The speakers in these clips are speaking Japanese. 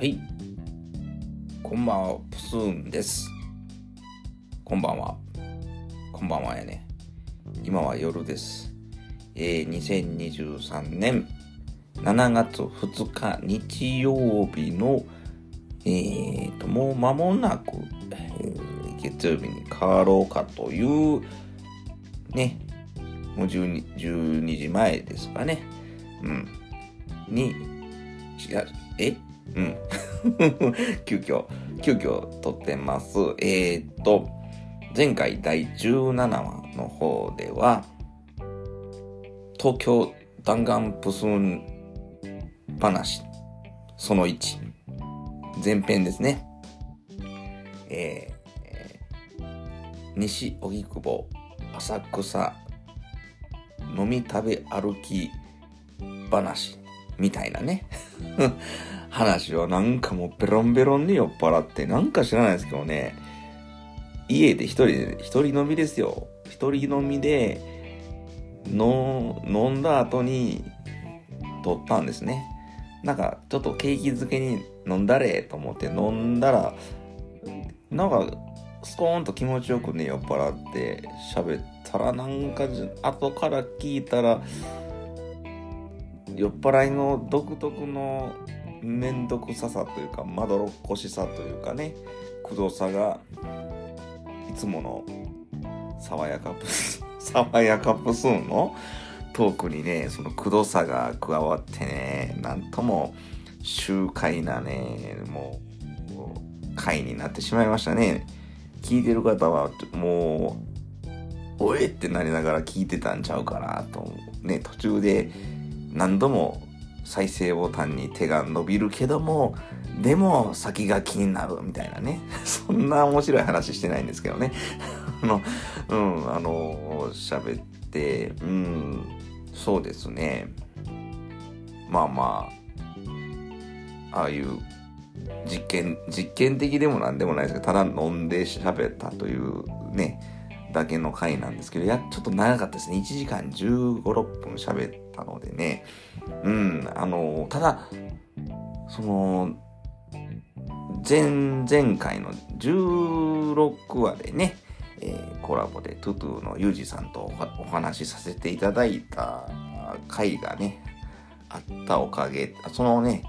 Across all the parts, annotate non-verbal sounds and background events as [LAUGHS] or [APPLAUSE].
はい。こんばんは、プスーンです。こんばんは。こんばんはやね。今は夜です。えー、2023年7月2日日曜日の、えーと、もう間もなく、えー月曜日に変わろうかという、ね、もう 12, 12時前ですかね。うん。に、え？うん。[LAUGHS] 急遽、急遽撮ってます。えー、っと、前回第17話の方では、東京弾丸プスン話、その1、前編ですね。えー西荻窪、浅草、飲み食べ歩き話みたいなね [LAUGHS] 話をなんかもうベロンベロンに酔っ払ってなんか知らないですけどね。家で一人で一人飲みですよ。一人飲みでの飲んだ後に撮ったんですね。なんかちょっと景気づけに飲んだれと思って飲んだらなんかスコーンと気持ちよくね酔っ払って喋ったらなんか後から聞いたら酔っ払いの独特の面倒くささというかまどろっこしさというかねくどさがいつもの爽やかプス [LAUGHS] 爽やかプスーンのトークにねそのくどさが加わってねなんとも集会なねもう回になってしまいましたね。聞いてる方はもうおえってなりながら聞いてたんちゃうかなとね途中で何度も再生ボタンに手が伸びるけどもでも先が気になるみたいなね。[LAUGHS] そんな面白い話してないんですけどね。[LAUGHS] あのうんあの喋ってうんそうですね。まあまあああいう実験実験的でもなんでもないですけどただ飲んで喋ったというねだけの回なんですけどいやちょっと長かったですね。1時間1 5 6分喋ってたのでね。うんあのただその前々回の16話でね、えーコラボでトゥトゥのユージさんとおお話しさせていただいた回がねあったおかげそのね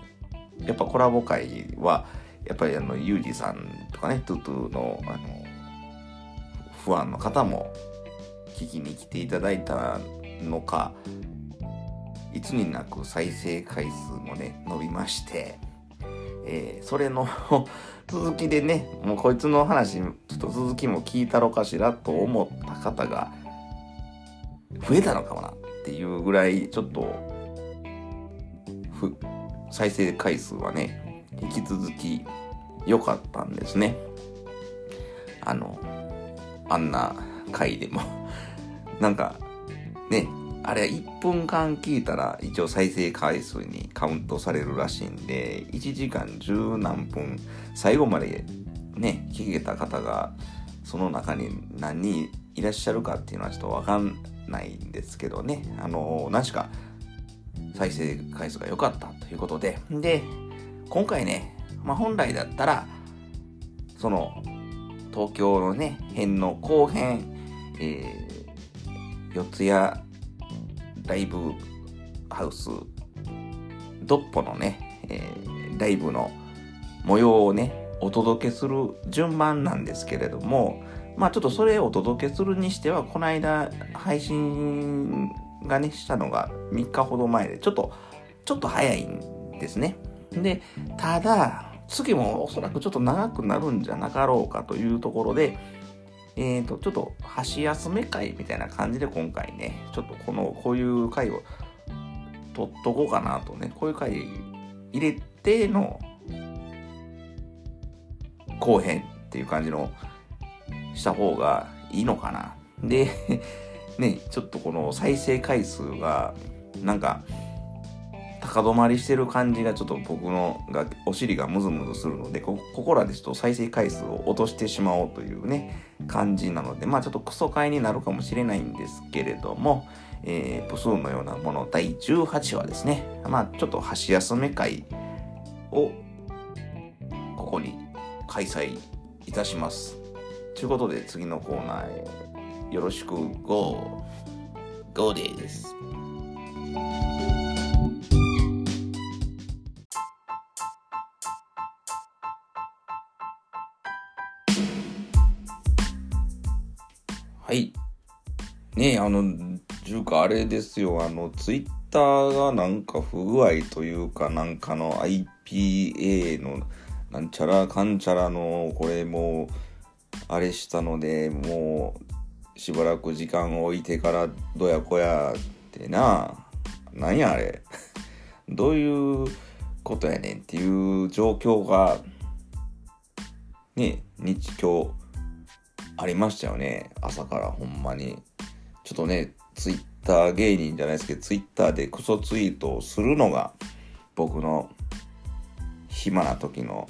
やっぱコラボ会はやっぱりあのユージさんとかねトゥトゥのあのファンの方も聞きに来ていただいたのかいつになく再生回数もね伸びまして、えーそれの [LAUGHS] 続きでねもうこいつの話ちょっと続きも聞いたろかしらと思った方が増えたのかもなっていうぐらいちょっと再生回数はね引き続き良かったんですね。あのあんな回でも。なんかねあれ1分間聞いたら一応再生回数にカウントされるらしいんで1時間十何分最後までね聞けた方がその中に何人いらっしゃるかっていうのはちょっとわかんないんですけどね。あの何しか再生回数が良かったということで。で今回ね、まあ、本来だったらその東京のね辺の後編、えー、四谷ライブハウス。ドッポのね、えーライブの模様をねお届けする順番なんですけれどもまあちょっとそれをお届けするにしてはこの間配信がねしたのが3日ほど前でちょっとちょっと早いんですね。でただ次もおそらくちょっと長くなるんじゃなかろうかというところでえーとちょっと箸休め会みたいな感じで今回ねちょっとこのこういう回を取っとこうかなとねこういう回入れての後編っていう感じのした方がいいのかな。で [LAUGHS] ねちょっとこの再生回数がなんか高止まりしてる感じがちょっと僕のがお尻がムズムズするのでここらでちょっと再生回数を落としてしまおうというね感じなのでまあちょっとクソ回になるかもしれないんですけれども、えー、プスーンのようなもの第18話ですねまあちょっと箸休め会をここに開催いたします。ということで次のコーナーへよろしく GO! GO です。はい。ねえ、あの、ちゅうかあれですよ、あの、ツイッターがなんか不具合というか、なんかの IPA のなんちゃらかんちゃらの、これもう、あれしたので、もう、しばらく時間を置いてからどやこやってな、なんやあれ。[LAUGHS] どういうことやねんっていう状況が、ね、日今日ありましたよね。朝からほんまに。ちょっとね、ツイッター芸人じゃないですけど、ツイッターでクソツイートをするのが僕の暇な時の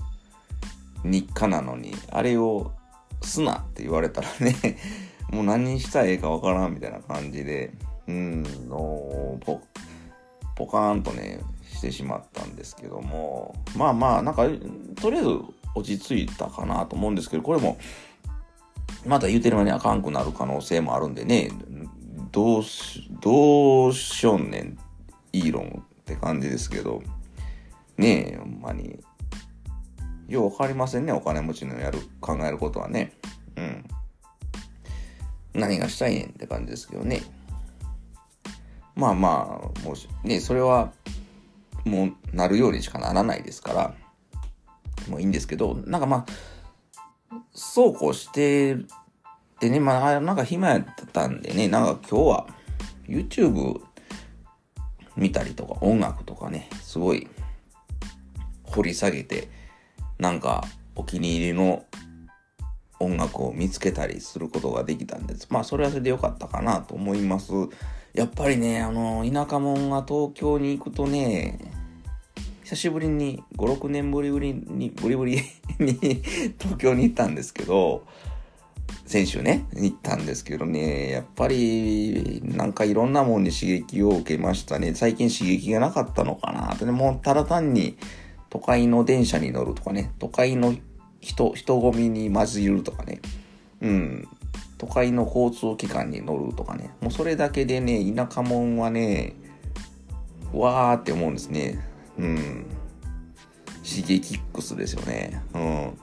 日課なのに、あれをすなって言われたらね [LAUGHS] もう何したらええかわからんみたいな感じで、うん、のポ、ポカーンとね、してしまったんですけども、まあまあ、なんか、とりあえず落ち着いたかなと思うんですけど、これも、まだ言うてる間にあかんくなる可能性もあるんでね、どうし、どうしよんねん、イーロンって感じですけど、ねえ、ほんまに。ようわかりませんね、お金持ちのやる、考えることはね。うん。何がしたいねんって感じですけどね。まあまあ、もし、ね、それは、もう、なるようにしかならないですから、もういいんですけど、なんかまあ、そうこうしてでね、まあ、なんか暇やったんでね、なんか今日は YouTube 見たりとか音楽とかね、すごい掘り下げて、なんかお気に入りの音楽を見つけたりすることができたんです。まあそれはそれでよかったかなと思います。やっぱりね、あの、田舎者が東京に行くとね、久しぶりに、5、6年ぶりぶりに、ぶりぶりに [LAUGHS] 東京に行ったんですけど、先週ね、行ったんですけどね、やっぱり、なんかいろんなもんに刺激を受けましたね。最近刺激がなかったのかなって、ね、もうただ単に、都会の電車に乗るとかね、都会の人、人混みに混じるとかね、うん、都会の交通機関に乗るとかね、もうそれだけでね、田舎者はね、わーって思うんですね。うん。刺激ックスですよね。うん。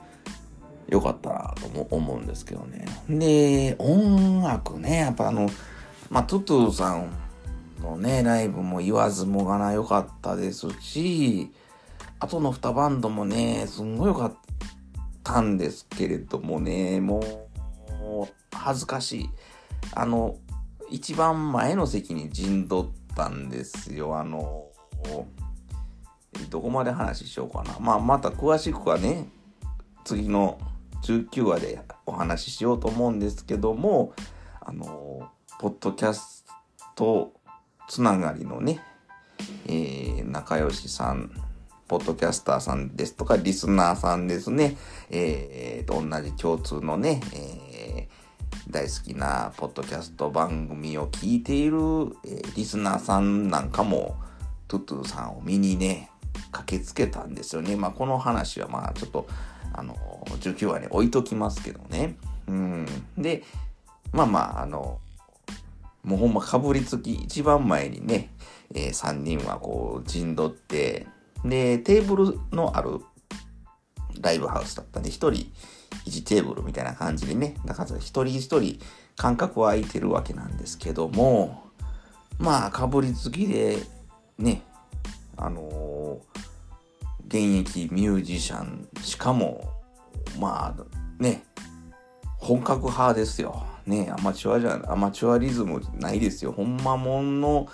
よかったなと思うんですけどね。で、音楽ね、やっぱあの、まあ、トゥトゥさんのね、ライブも言わずもがな良かったですし、後の2バンドもね、すんごい良かったんですけれどもね、もう、恥ずかしい。あの、一番前の席に陣取ったんですよ。あの、どこまで話しようかな。まあ、また詳しくはね、次の19話でお話ししようと思うんですけども、あの、ポッドキャストつながりのね、えー、仲良しさん、ポッドキャスターさんですとか、リスナーさんですね、えー、と同じ共通のね、えー、大好きなポッドキャスト番組を聞いている、えー、リスナーさんなんかも、トゥトゥさんを見にね、駆けつけたんですよね。まあ、この話はまあ、ちょっと、あの、19話に置いときますけどね。うん。で、まあまあ、あの、もうほんまかぶりつき、一番前にね、えー、3人はこう陣取って、で、テーブルのあるライブハウスだったんで、1人1テーブルみたいな感じでね、だから一人一人間隔は空いてるわけなんですけども、まあ、かぶりつきで、ね、あの、現役ミュージシャン、しかも、まあ、ね、本格派ですよ。ね、アマチュアじゃ、アマチュアリズムないですよ。ほんまもんの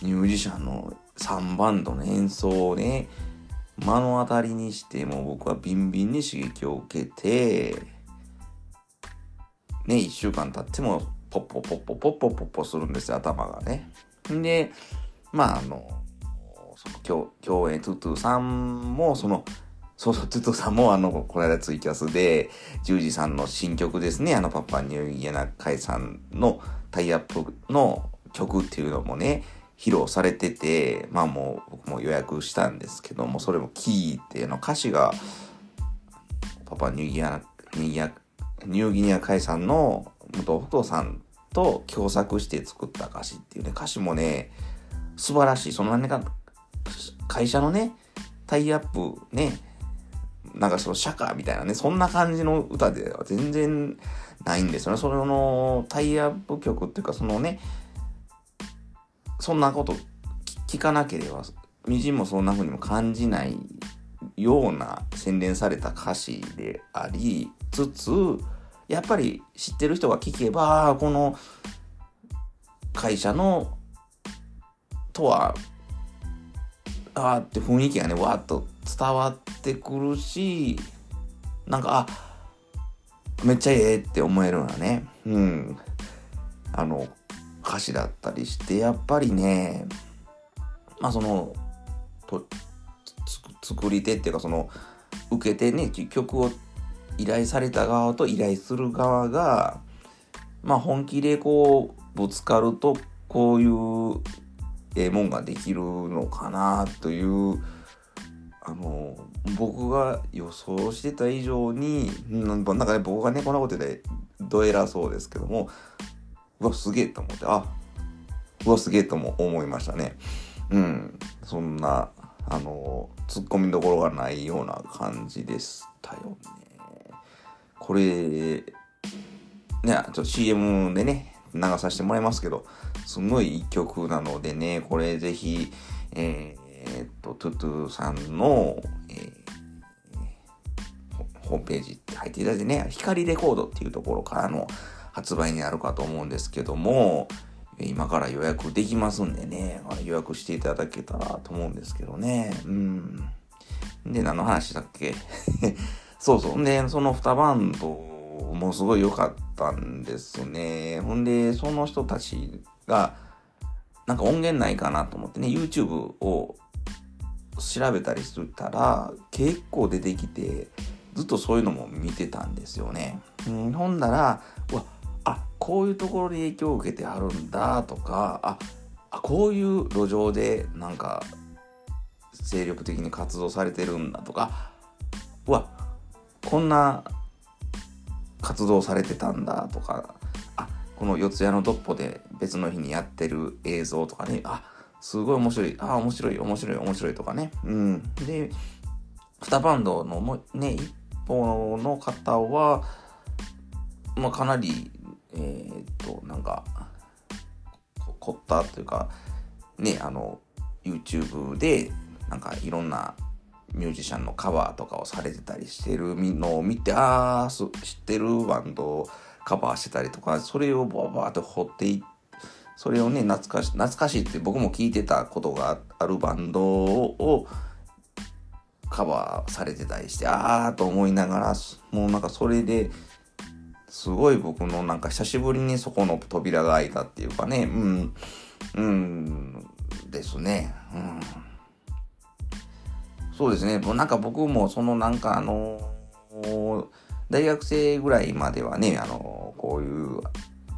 ミュージシャンの3バンドの演奏をね、目の当たりにしても僕はビンビンに刺激を受けて、ね、1週間経ってもポッポポッポポッポポッポするんですよ、頭がね。で、まああの、その共演トゥトゥさんもそのそうそう、トゥトゥさんもあの、この間ツイキャスで、ジュージさんの新曲ですね、あの、パパニューイエナカイさんのタイアップの曲っていうのもね、披露されてて、まあもう僕も予約したんですけども、それも聞いての歌詞が、パパニューギア、ニューギニア海産の元不動さんと共作して作った歌詞っていうね、歌詞もね、素晴らしい。その何か、会社のね、タイアップね、なんかその社歌みたいなね、そんな感じの歌では全然ないんですよね。そのタイアップ曲っていうか、そのね、そんなこと聞かなければ、みじんもそんな風にも感じないような洗練された歌詞でありつつ、やっぱり知ってる人が聞けば、この会社のとは、あーって雰囲気がね、わっと伝わってくるし、なんか、あ、めっちゃええって思えるようなね、うん、あの、歌詞だったりして、やっぱりね、まあその、と作り手っていうかその、受けてね、曲を依頼された側と依頼する側が、まあ本気でこう、ぶつかると、こういうええもんができるのかなという、あの、僕が予想してた以上に、なんかね、僕がね、こんなことでどえらそうですけども、うわ、すげえと思って、あ、うわ、すげえとも思いましたね。うん。そんな、あの、突っ込みどころがないような感じでしたよね。これ、ね、ちょっと CM でね、流させてもらいますけど、すごいいい曲なのでね、これぜひ、えー、っと、トゥトゥさんの、えー、ホームページって入っていただいてね、光レコードっていうところからの発売になるかと思うんですけども、今から予約できますんでね、予約していただけたらと思うんですけどね。うん。で、何の話だっけ？[LAUGHS] そうそう。で、その2バンドもすごい良かったんですね。ほんで、その人たちが、なんか音源ないかなと思ってね、YouTube を調べたりしたら、結構出てきて、ずっとそういうのも見てたんですよね。うん、ほんなら、うわ、あ、こういうところで影響を受けてあるんだとか、あ、あこういう路上でなんか精力的に活動されてるんだとか、うわ、こんな活動されてたんだとか、あ、この四谷のドッポで別の日にやってる映像とかね、あ、すごい面白い、あ、面白い、面白い、面白いとかね。うん。で、二バンドのもね、一方の方は、まあ、かなり、えー、っと、なんか、凝ったというか、ね、あの、YouTube で、なんかいろんなミュージシャンのカバーとかをされてたりしてるのを見て、ああ、知ってるバンドをカバーしてたりとか、それをバーバーって掘っていって、それをね、懐かし、懐かしいって僕も聞いてたことがあるバンドをカバーされてたりして、ああと思いながら、もうなんかそれで、すごい僕のなんか久しぶりにそこの扉が開いたっていうかね、うん、うん、ですね。うんそうですね。もうなんか僕もそのなんかあの大学生ぐらいまではね、あのこういう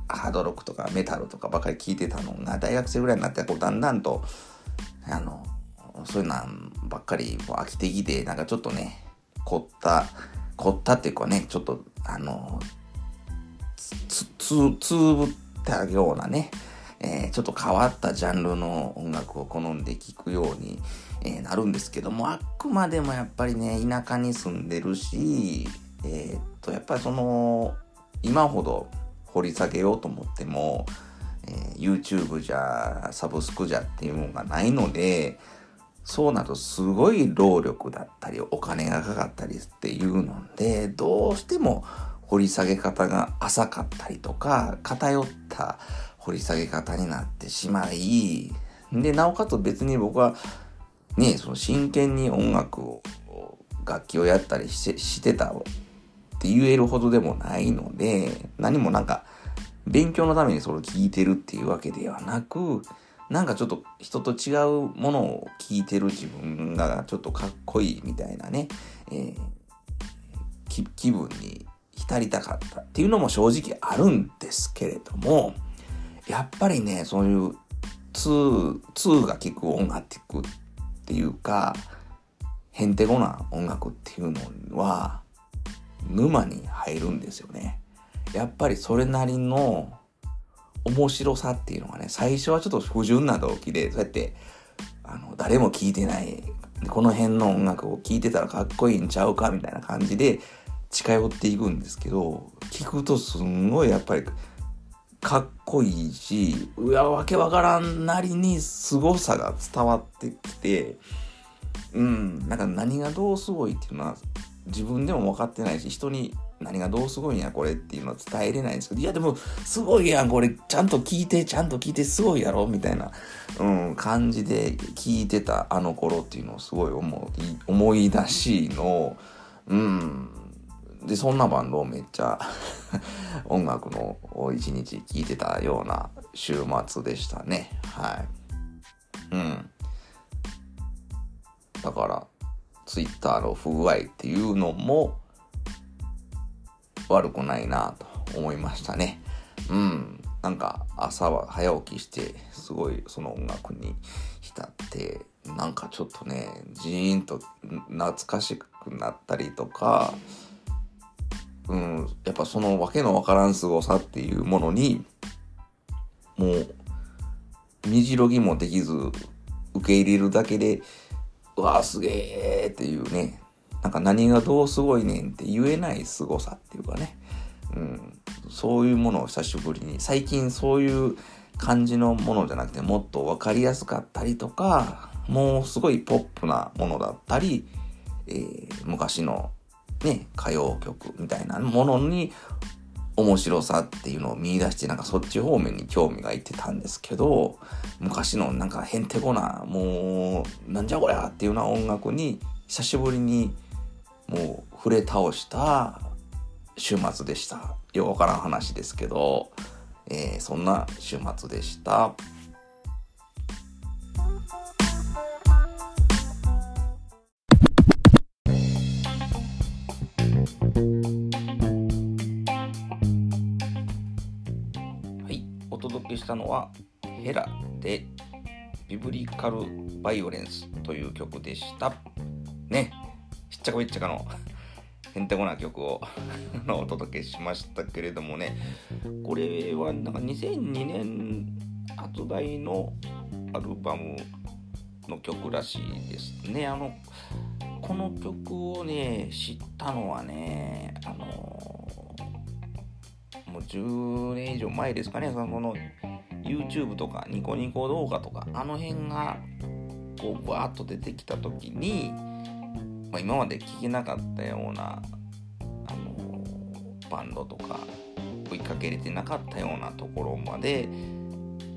ハードロックとかメタルとかばかり聞いてたのが、大学生ぐらいになってこうだんだんと、あの、そういうのばっかりもう飽きてきて、なんかちょっとね、凝った、凝ったっていうかね、ちょっと、あの、つ、つ、つぶったようなね、えー、ちょっと変わったジャンルの音楽を好んで聴くように、えー、なるんですけども、あくまでもやっぱりね、田舎に住んでるし、えー、っと、やっぱりその、今ほど掘り下げようと思っても、えー、YouTube じゃ、サブスクじゃっていうものがないので、そうなるとすごい労力だったり、お金がかかったりっていうので、どうしても掘り下げ方が浅かったりとか、偏った掘り下げ方になってしまい、で、なおかつ別に僕はね、その真剣に音楽を、楽器をやったりしてしてたって言えるほどでもないので、何もなんか、勉強のためにそれを聞いてるっていうわけではなく、なんかちょっと人と違うものを聞いてる自分がちょっとかっこいいみたいなね、えー、気分に浸りたかったっていうのも正直あるんですけれども、やっぱりね、そういう2、2が聴く音楽っていうか、へんてこな音楽っていうのは、沼に入るんですよね。やっぱりそれなりの面白さっていうのがね、最初はちょっと不純な動機で、そうやって、あの、誰も聴いてない、この辺の音楽を聴いてたらかっこいいんちゃうかみたいな感じで近寄っていくんですけど、聞くとすんごいやっぱりかっこいいし、うわ、わけわからんなりに凄さが伝わってきて、うん、なんか何がどうすごいっていうのは自分でも分かってないし、人に何がどうすごいんやこれっていうのは伝えれないんですけど、いやでもすごいやんこれちゃんと聞いて、ちゃんと聞いてすごいやろみたいな、うん、感じで聞いてたあの頃っていうのをすごい思い、思い出しの、うん、で、そんなバンドをめっちゃ [LAUGHS] 音楽の一日聴いてたような週末でしたね。はい。うん。だから、ツイッターの不具合っていうのも悪くないなと思いましたね。うん。なんか朝は早起きしてすごいその音楽に浸ってなんかちょっとねジーンと懐かしくなったりとかうん、やっぱそのわけのわからん凄さっていうものに、もう、身じろぎもできず、受け入れるだけで、うわあすげえっていうね、なんか何がどうすごいねんって言えない凄さっていうかね、うん、そういうものを久しぶりに、最近そういう感じのものじゃなくて、もっと分かりやすかったりとか、もうすごいポップなものだったり、えー、昔のね、歌謡曲みたいなものに面白さっていうのを見出してなんかそっち方面に興味がいってたんですけど昔のなんかへんてこなもうなんじゃこりゃっていうような音楽に久しぶりにもう触れ倒した週末でしたよくわからん話ですけど、えー、そんな週末でした。したのはヘラでビブリカルバイオレンスという曲でした。ね、しっちゃかめっちゃかの [LAUGHS] へんてこな曲を [LAUGHS] お届けしましたけれどもね、これはなんか2002年発売のアルバムの曲らしいですね。あの、この曲をね、知ったのはね、あのもう10年以上前ですかね、その YouTube とかニコニコ動画とかあの辺がこうバーッと出てきた時に、まあ、今まで聞けなかったような、あの、バンドとか追いかけれてなかったようなところまで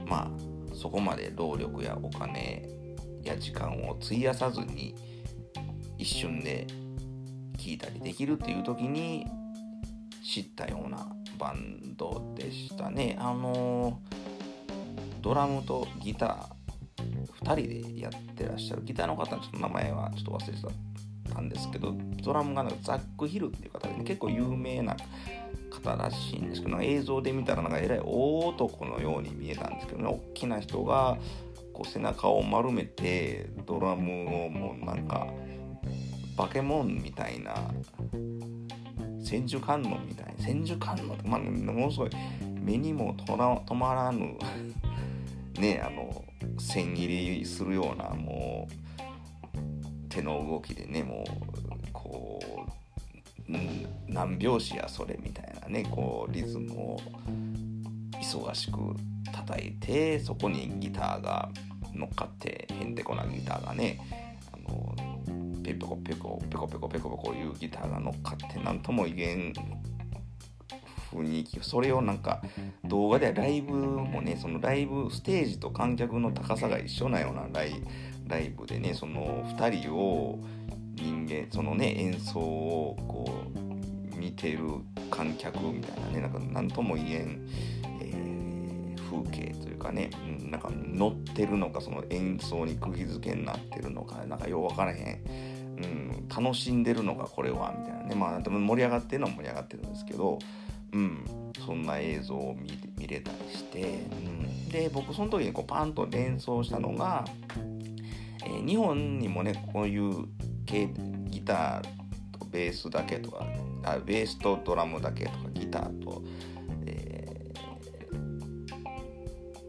まあそこまで労力やお金や時間を費やさずに一瞬で聞いたりできるっていう時に知ったようなバンドでしたね。あのードラムとギター2人でやってらっしゃるギターの方のちょっと名前はちょっと忘れてたんですけどドラムがなんかザック・ヒルっていう方で、ね、結構有名な方らしいんですけど映像で見たらなんかえらい大男のように見えたんですけどね大きな人がこう背中を丸めてドラムをもうなんかバケモンみたいな千手観音みたいな千手観音って、まあ、ものすごい目にも止まらぬねあの千切りするようなもう手の動きでねもうこう何拍子やそれみたいなねこうリズムを忙しく叩いてそこにギターが乗っかってへんてこなギターがねあのペコペコペコペコペコペコいうギターが乗っかって何とも言えん雰囲気それをなんか動画ではライブもねそのライブステージと観客の高さが一緒なようなライライブでねその2人を人間そのね演奏をこう見てる観客みたいなねなんか何とも言えん、えー、風景というかね、なんか乗ってるのかその演奏に釘付けになってるのかなんかよう分からへん。うん、楽しんでるのかこれはみたいなねまあでも盛り上がってるのは盛り上がってるんですけどうん、そんな映像を見見れたりして、うん、で僕その時にこうパンと連想したのが、えー、日本にもねこういうギターとベースだけとかあベースとドラムだけとかギターと、え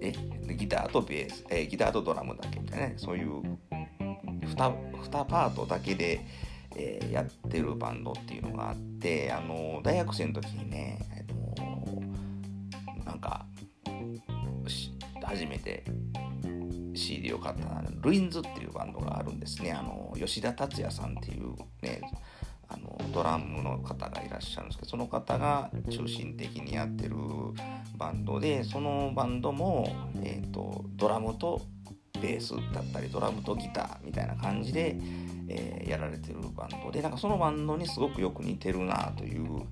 ー、えギターとベース、えー、ギターとドラムだけみたいなねそういう 2, 2パートだけで、えー、やってるバンドっていうのがあってあの大学生の時にね、えー、んか初めて CD を買ったのはルインズっていうバンドがあるんですね。あの吉田達也さんっていうねあのドラムの方がいらっしゃるんですけどその方が中心的にやってるバンドでそのバンドも、えーと、ドラムとベースだったりドラムとギターみたいな感じで、えー、やられてるバンドでなんかそのバンドにすごくよく似てるなという、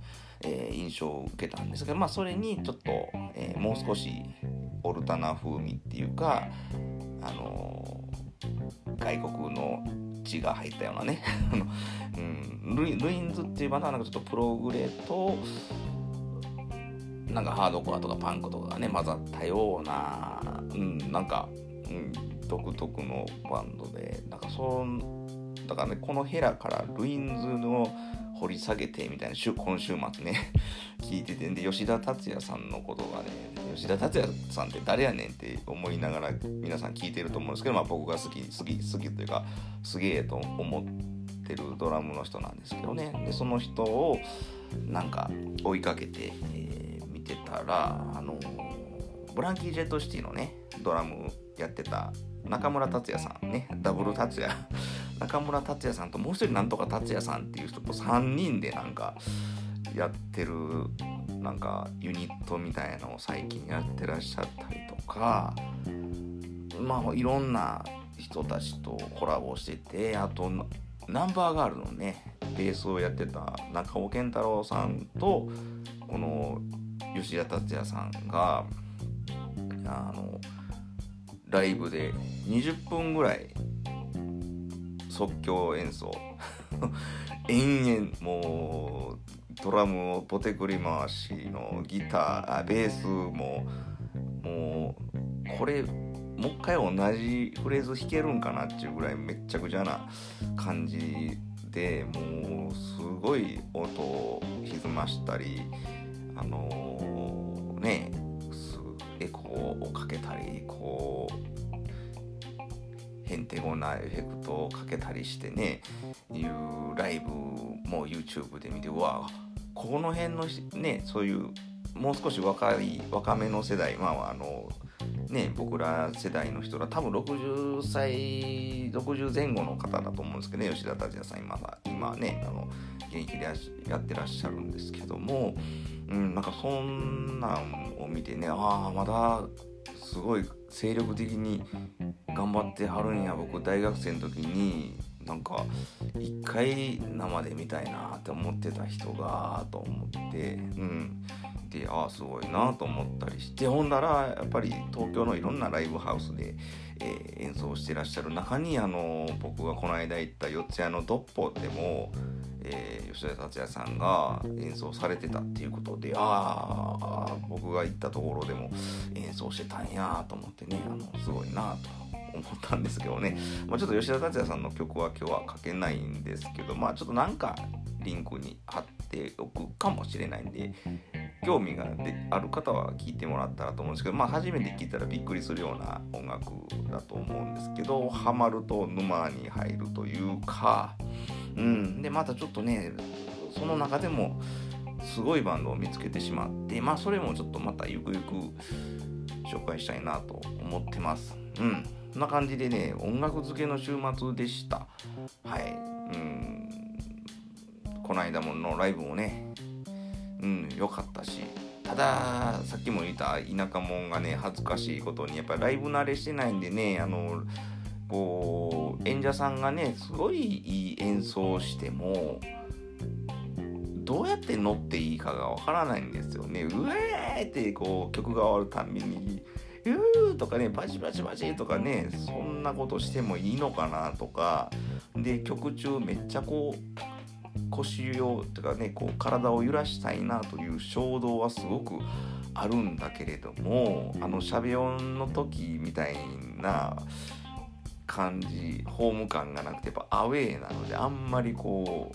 えー、印象を受けたんですけど、まあ、それにちょっと、えー、もう少しオルタナ風味っていうかあの外国の血が入ったようなね。[LAUGHS] うん、ルイルインズっていうバンドはなんかちょっとプログレとなんかハードコアとかパンクとかがね混ざったような、うん、なんか、うん、独特のバンドでなんかそうだからねこのヘラからルインズの掘り下げてみたいな今週末ね [LAUGHS] 聞いててんで吉田達也さんのことがね吉田達也さんって誰やねんって思いながら皆さん聞いてると思うんですけど、まあ、僕が好き好き好きというかすげえと思ってるドラムの人なんですけどね。でその人をなんか追いかけて、えー、見てたらあのブランキー・ジェット・シティのねドラムやってた中村達也さんねダブル達也中村達也さんともう一人なんとか達也さんっていう人と3人でなんかやってるなんかユニットみたいのを最近やってらっしゃったりとかまあいろんな人たちとコラボしててあとナンバーガールのねベースをやってた中尾健太郎さんとこの吉田達也さんがあのライブで20分ぐらい即興演奏。[LAUGHS] 延々もうドラムをポテクリ回しのギターベースももうこれもう一回同じフレーズ弾けるんかなっていうぐらいめっちゃくちゃな感じでもうすごい音を歪ましたりあのー、ねへんてこなエフェクトをかけたりしてねいうライブも YouTube で見てうわこの辺のねそういうもう少し若い若めの世代まああのね僕ら世代の人ら多分60歳60前後の方だと思うんですけどね吉田達也さん今今ねあの現役でやってらっしゃるんですけども、うん、なんかそんなんを見てねああまだすごい精力的に頑張ってはるんや。僕大学生の時になんか一回生で見たいなって思ってた人がと思ってうん。でああすごいなと思ったりして。ほんならやっぱり東京のいろんなライブハウスで、えー、演奏してらっしゃる中にあの僕がこの間行った四谷のドッポでも、えー、吉田達也さんが演奏されてたっていうことでああ僕が行ったところでも演奏してたんやと思ってねあのすごいなと思ったんですけどね、まあ、ちょっと吉田達也さんの曲は今日は書けないんですけどまあちょっとなんかリンクに貼っておくかもしれないんで興味がある方は聴いてもらったらと思うんですけどまあ初めて聴いたらびっくりするような音楽だと思うんですけどハマると沼に入るというかうん。でまたちょっとねその中でもすごいバンドを見つけてしまってまあそれもちょっとまたゆくゆく紹介したいなと思ってます。うん。そんな感じでね音楽漬けの週末でした。はい。うん。この間ものライブもねうん良かったしたださっきも言った田舎者がね恥ずかしいことにやっぱライブ慣れしてないんでねあのこう演者さんがねすごいいい演奏してもどうやって乗っていいかがわからないんですよね。うえーってこう曲が終わるたびに「うー」とかねバチバチバチとかねそんなことしてもいいのかなとかで曲中めっちゃこう腰をとかねこう体を揺らしたいなという衝動はすごくあるんだけれどもあのしゃべ音の時みたいな感じホーム感がなくてやっぱアウェーなのであんまりこ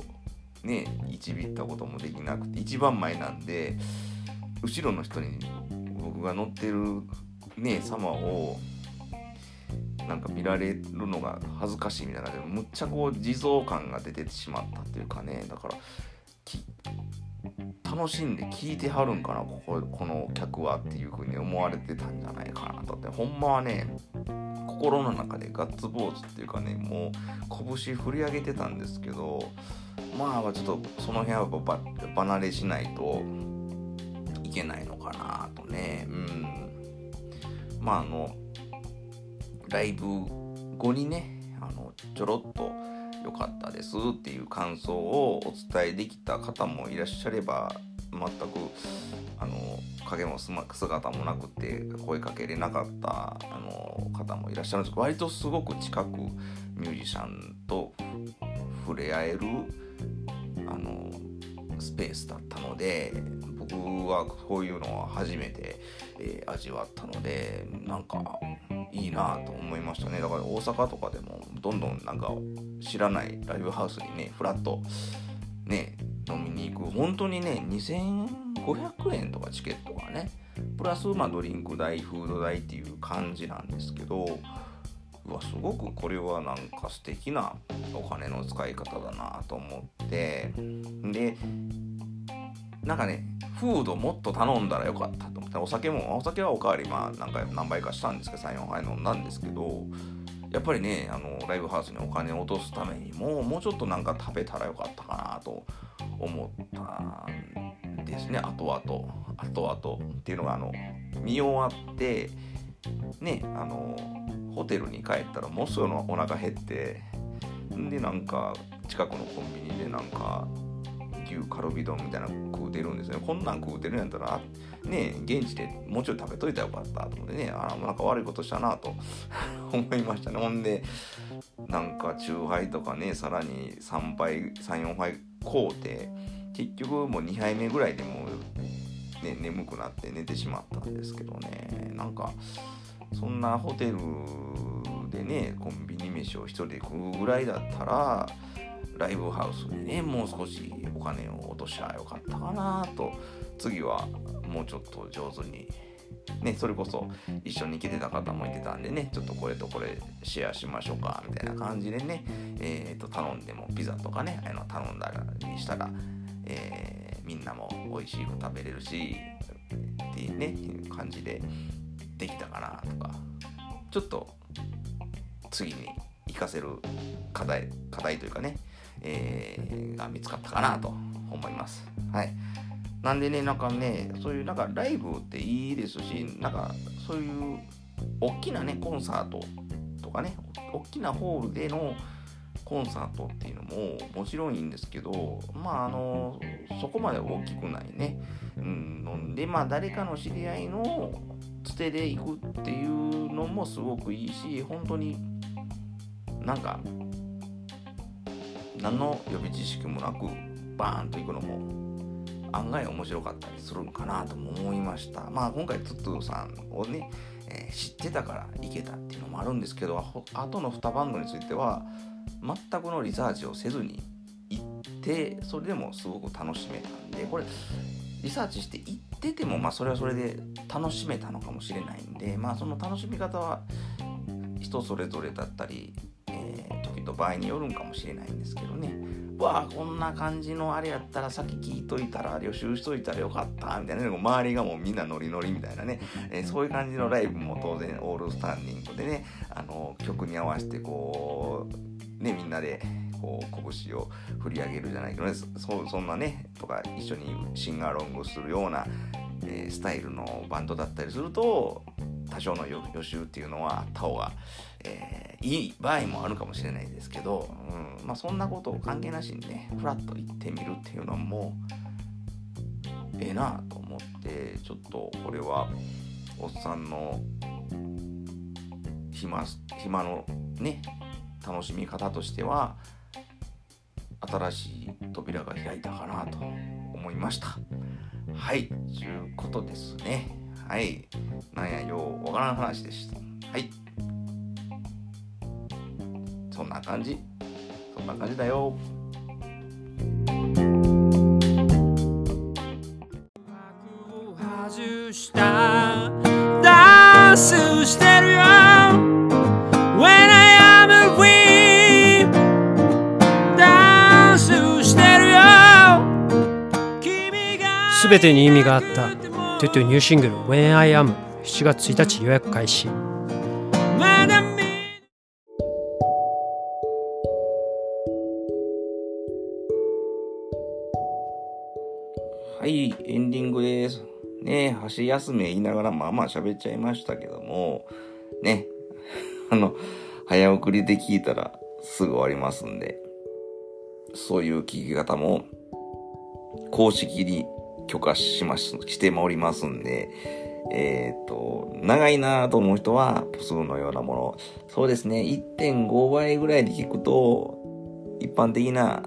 うね一びったこともできなくて一番前なんで後ろの人に僕が乗ってるね様をなんか見られるのが恥ずかしいみたいな感じでむっちゃこう地蔵感が出てしまったっていうかねだから楽しんで聞いてはるんかなこここの客はっていう風に思われてたんじゃないかなと。ってほんまはね心の中でガッツポーズっていうかねもう拳振り上げてたんですけどまあちょっとその辺はば離れしないといけないのかなとね。うん。まああのライブ後にねあのちょろっと良かったですっていう感想をお伝えできた方もいらっしゃれば全くあの影も姿もなくて声かけれなかったあの方もいらっしゃるんです。けど割とすごく近くミュージシャンと触れ合えるあのスペースだったので僕はこういうのは初めて、えー、味わったのでなんかいいなと思いましたね。だから大阪とかでもどんどんなんか知らないライブハウスにねフラットね飲みに行く。本当にね2500円とかチケットがねプラスまあドリンク代フード代っていう感じなんですけどうわすごくこれはなんか素敵なお金の使い方だなと思って。でなんかねフードもっと頼んだらよかったと思ってお酒もお酒はおかわりまあ何回何杯かしたんですけど34杯飲んだんですけどやっぱりねあのライブハウスにお金を落とすためにももうちょっとなんか食べたらよかったかなと思ったんですね。後々後々っていうのがあの見終わってねあのホテルに帰ったらもうすぐお腹減ってでなんか近くのコンビニでなんか牛カルビ丼みたいな食うてるんですねこんなん食うてるんやったらね現地でもうちょい食べといたらよかったと思ってね。あなんか悪いことしたなと [LAUGHS] 思いましたね。ほんでなんかチューハイとかねさらに3杯34杯買うて結局もう2杯目ぐらいでもう、ね、眠くなって寝てしまったんですけどね。なんかそんなホテルでねコンビニ飯を1人で食うぐらいだったらライブハウスにねもう少しお金を落としゃよかったかなと。次はもうちょっと上手にね、それこそ一緒に来てた方もいてたんでねちょっとこれとこれシェアしましょうかみたいな感じでね、えー、と頼んでもピザとかねあの頼んだりしたら、えー、みんなも美味しく食べれるしっていうね感じでできたかなとか。ちょっと次に活かせる課題課題というかね、えー、が見つかったかなと思います。はいなんでね、なんかね、そういうなんかライブっていいですし、なんかそういう大きなね、コンサートとかね、大きなホールでのコンサートっていうのももちろんいいんですけど、まああの、そこまで大きくないね。うん、で、まあ誰かの知り合いのつてで行くっていうのもすごくいいし、本当になんか、何の予備知識もなくバーンと行くのも案外面白かったりするのかなとも思いました。まあ今回トゥトゥさんをね、えー、知ってたから行けたっていうのもあるんですけど後の2バンドについては全くのリサーチをせずに行ってそれでもすごく楽しめたんでこれリサーチして行っててもまあそれはそれで楽しめたのかもしれないんでまあその楽しみ方は人それぞれだったり、えー、時と場合によるんかもしれないんですけどね。わあこんな感じのあれやったら先聞いといたら予習しといたらよかったみたいな、ね、周りがもうみんなノリノリみたいなね、えー、そういう感じのライブも当然オールスタンディングでねあの曲に合わせてこうねみんなでこう拳を振り上げるじゃないけどね。そそんなねとか一緒にシンガーロングするような、えー、スタイルのバンドだったりすると多少の予習っていうのはあった方が、えー、いい場合もあるかもしれないですけど、うんまあ、そんなことを関係なしにねフラッと行ってみるっていうのもええなと思ってちょっとこれはおっさんの暇暇のね楽しみ方としては新しい扉が開いたかなと思いました。はい、ということですね。はい。なんや、ようわからん話でした。はい。そんな感じ。そんな感じだよ。外したダンスしてるよダンスしてるよ全てに意味があったトゥトゥニューシングル When I Am 7月1日予約開始はい、エンディングです。ね箸休め言いながらまあまあ喋っちゃいましたけども、ね、[LAUGHS] あの、早送りで聞いたらすぐ終わりますんで、そういう聞き方も公式に許可します、しておりますんで、えっ、と、長いなと思う人は、プスのようなもの、そうですね、1.5倍ぐらいで聞くと、一般的な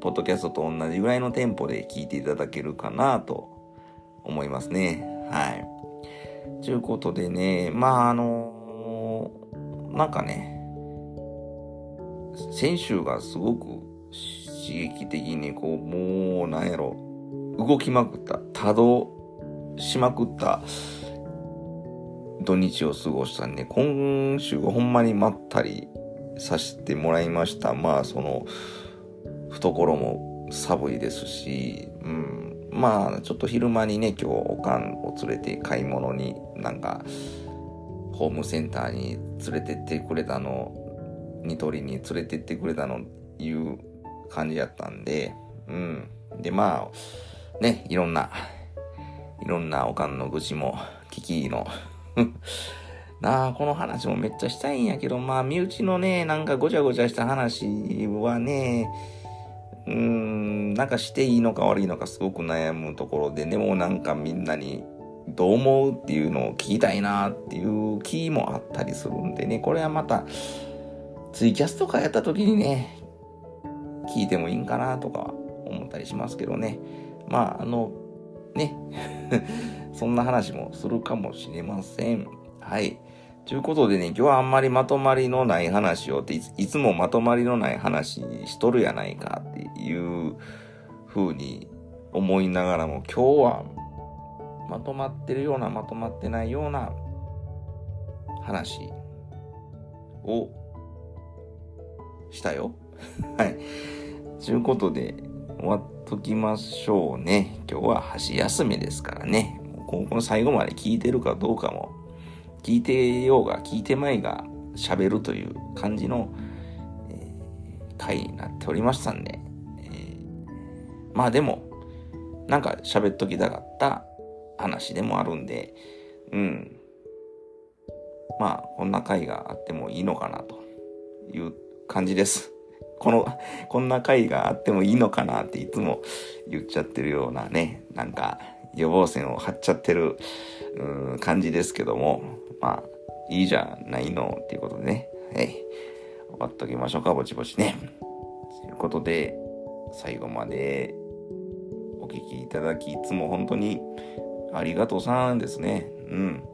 ポッドキャストと同じぐらいのテンポで聞いていただけるかなと思いますね。はい。ということでね、まああのなんかね、先週がすごく刺激的にこう、もうなんやろ、動きまくった、多動しまくった土日を過ごしたんで、今週はほんまにまったりさせてもらいました。まあその、懐も寒いですし、うん、まあちょっと昼間にね今日おかんを連れて買い物になんかホームセンターに連れてってくれたのニトリに連れてってくれたのいう感じやったんでうんでまあねいろんないろんなおかんの愚痴も聞きの [LAUGHS] なあこの話もめっちゃしたいんやけどまあ身内のねなんかごちゃごちゃした話はねうーん、なんかしていいのか悪いのかすごく悩むところで、でもなんかみんなにどう思うっていうのを聞きたいなっていう気もあったりするんでね、これはまたツイキャスとかやった時にね、聞いてもいいんかなとか思ったりしますけどね。まあ、あの、ね、[LAUGHS] そんな話もするかもしれません。はい。ということでね、今日はあんまりまとまりのない話をっていつ、いつもまとまりのない話しとるやないかっていう風に思いながらも、今日はまとまってるようなまとまってないような話をしたよ。はい。ということで、終わっときましょうね。今日は箸休めですからね。ここの最後まで聞いてるかどうかも聞いてようが聞いてまいが喋るという感じの、えー回になっておりましたんで、えーまあでもなんか喋っときたかった話でもあるんでうんまあこんな回があってもいいのかなという感じです。この、こんな回があってもいいのかなっていつも言っちゃってるようなね、なんか予防線を張っちゃってる感じですけども、まあ、いいじゃないのっていうことでね、はい。終わっときましょうか、ぼちぼちね。ということで、最後までお聞きいただき、いつも本当にありがとうさんですね。うん。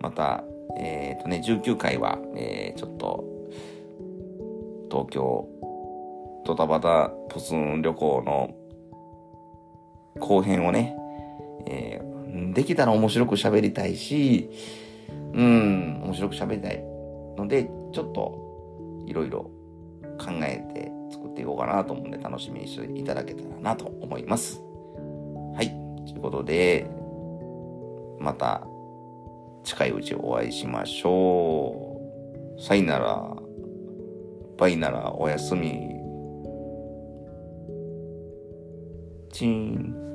また、えっ、とね、19回は、えーちょっと、東京、ドタバタポツン旅行の後編をね、えーできたら面白く喋りたいし、うん、面白く喋りたいので、ちょっといろいろ考えて作っていこうかなと思うんで、楽しみにしていただけたらなと思います。はい。ということで、また近いうちお会いしましょう。さいなら、バイならおやすみ。チーン。